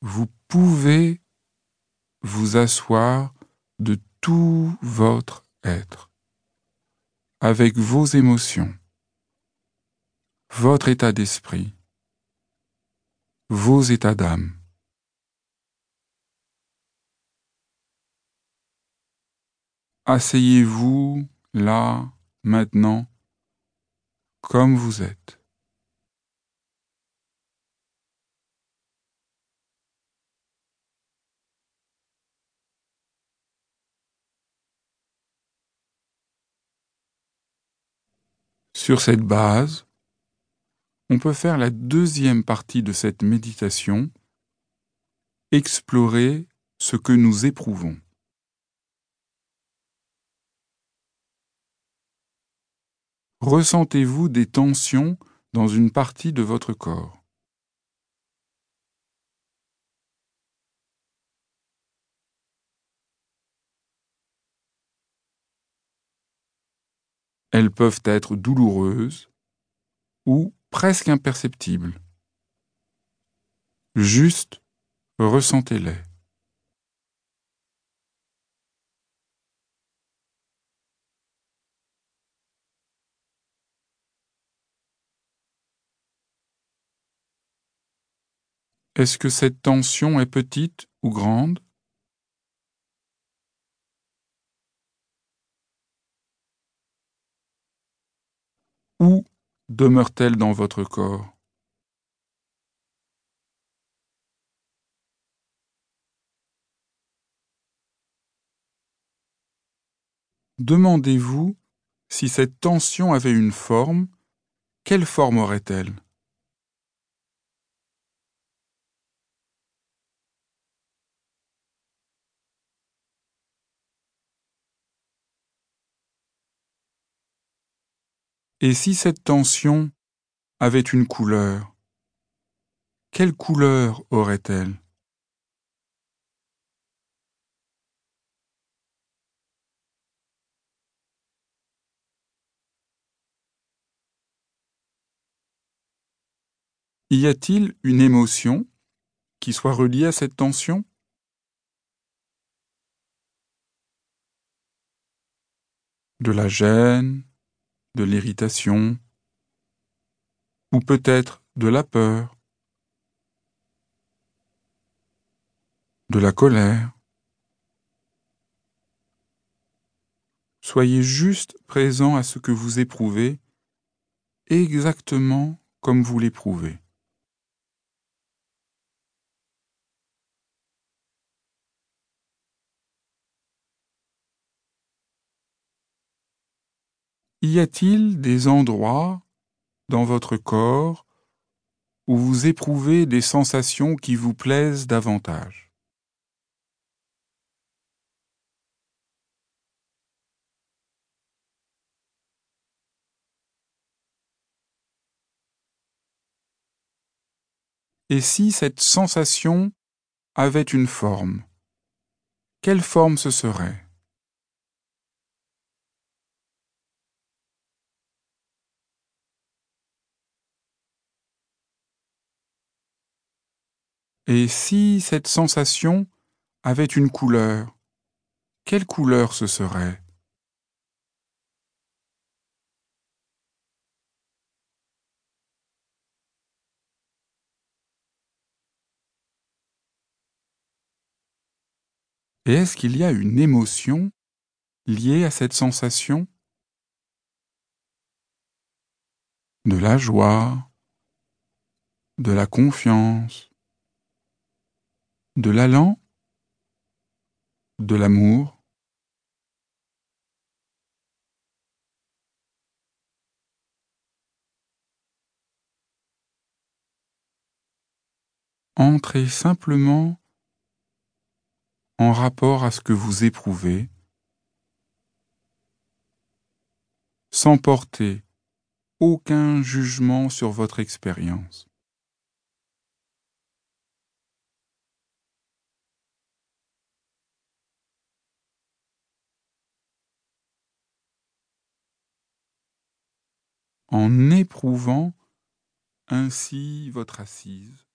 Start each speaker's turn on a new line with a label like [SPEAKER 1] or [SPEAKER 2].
[SPEAKER 1] Vous pouvez vous asseoir de tout votre être, avec vos émotions, votre état d'esprit, vos états d'âme. Asseyez-vous là, maintenant, comme vous êtes. Sur cette base, on peut faire la deuxième partie de cette méditation, explorer ce que nous éprouvons. Ressentez-vous des tensions dans une partie de votre corps? Elles peuvent être douloureuses ou presque imperceptibles. Juste ressentez-les. Est-ce que cette tension est petite ou grande? Où demeure-t-elle dans votre corps? Demandez-vous si cette tension avait une forme, quelle forme aurait-elle? Et si cette tension avait une couleur, quelle couleur aurait-elle? Y a-t-il une émotion qui soit reliée à cette tension? De la gêne, de l'irritation, ou peut-être de la peur, de la colère. Soyez juste présent à ce que vous éprouvez exactement comme vous l'éprouvez. Y a-t-il des endroits dans votre corps où vous éprouvez des sensations qui vous plaisent davantage? Et si cette sensation avait une forme, quelle forme ce serait? Et si cette sensation avait une couleur, quelle couleur ce serait? Et est-ce qu'il y a une émotion liée à cette sensation? De la joie, de la confiance, de l'allant, de l'amour. Entrez simplement en rapport à ce que vous éprouvez, sans porter aucun jugement sur votre expérience. En éprouvant ainsi votre assise.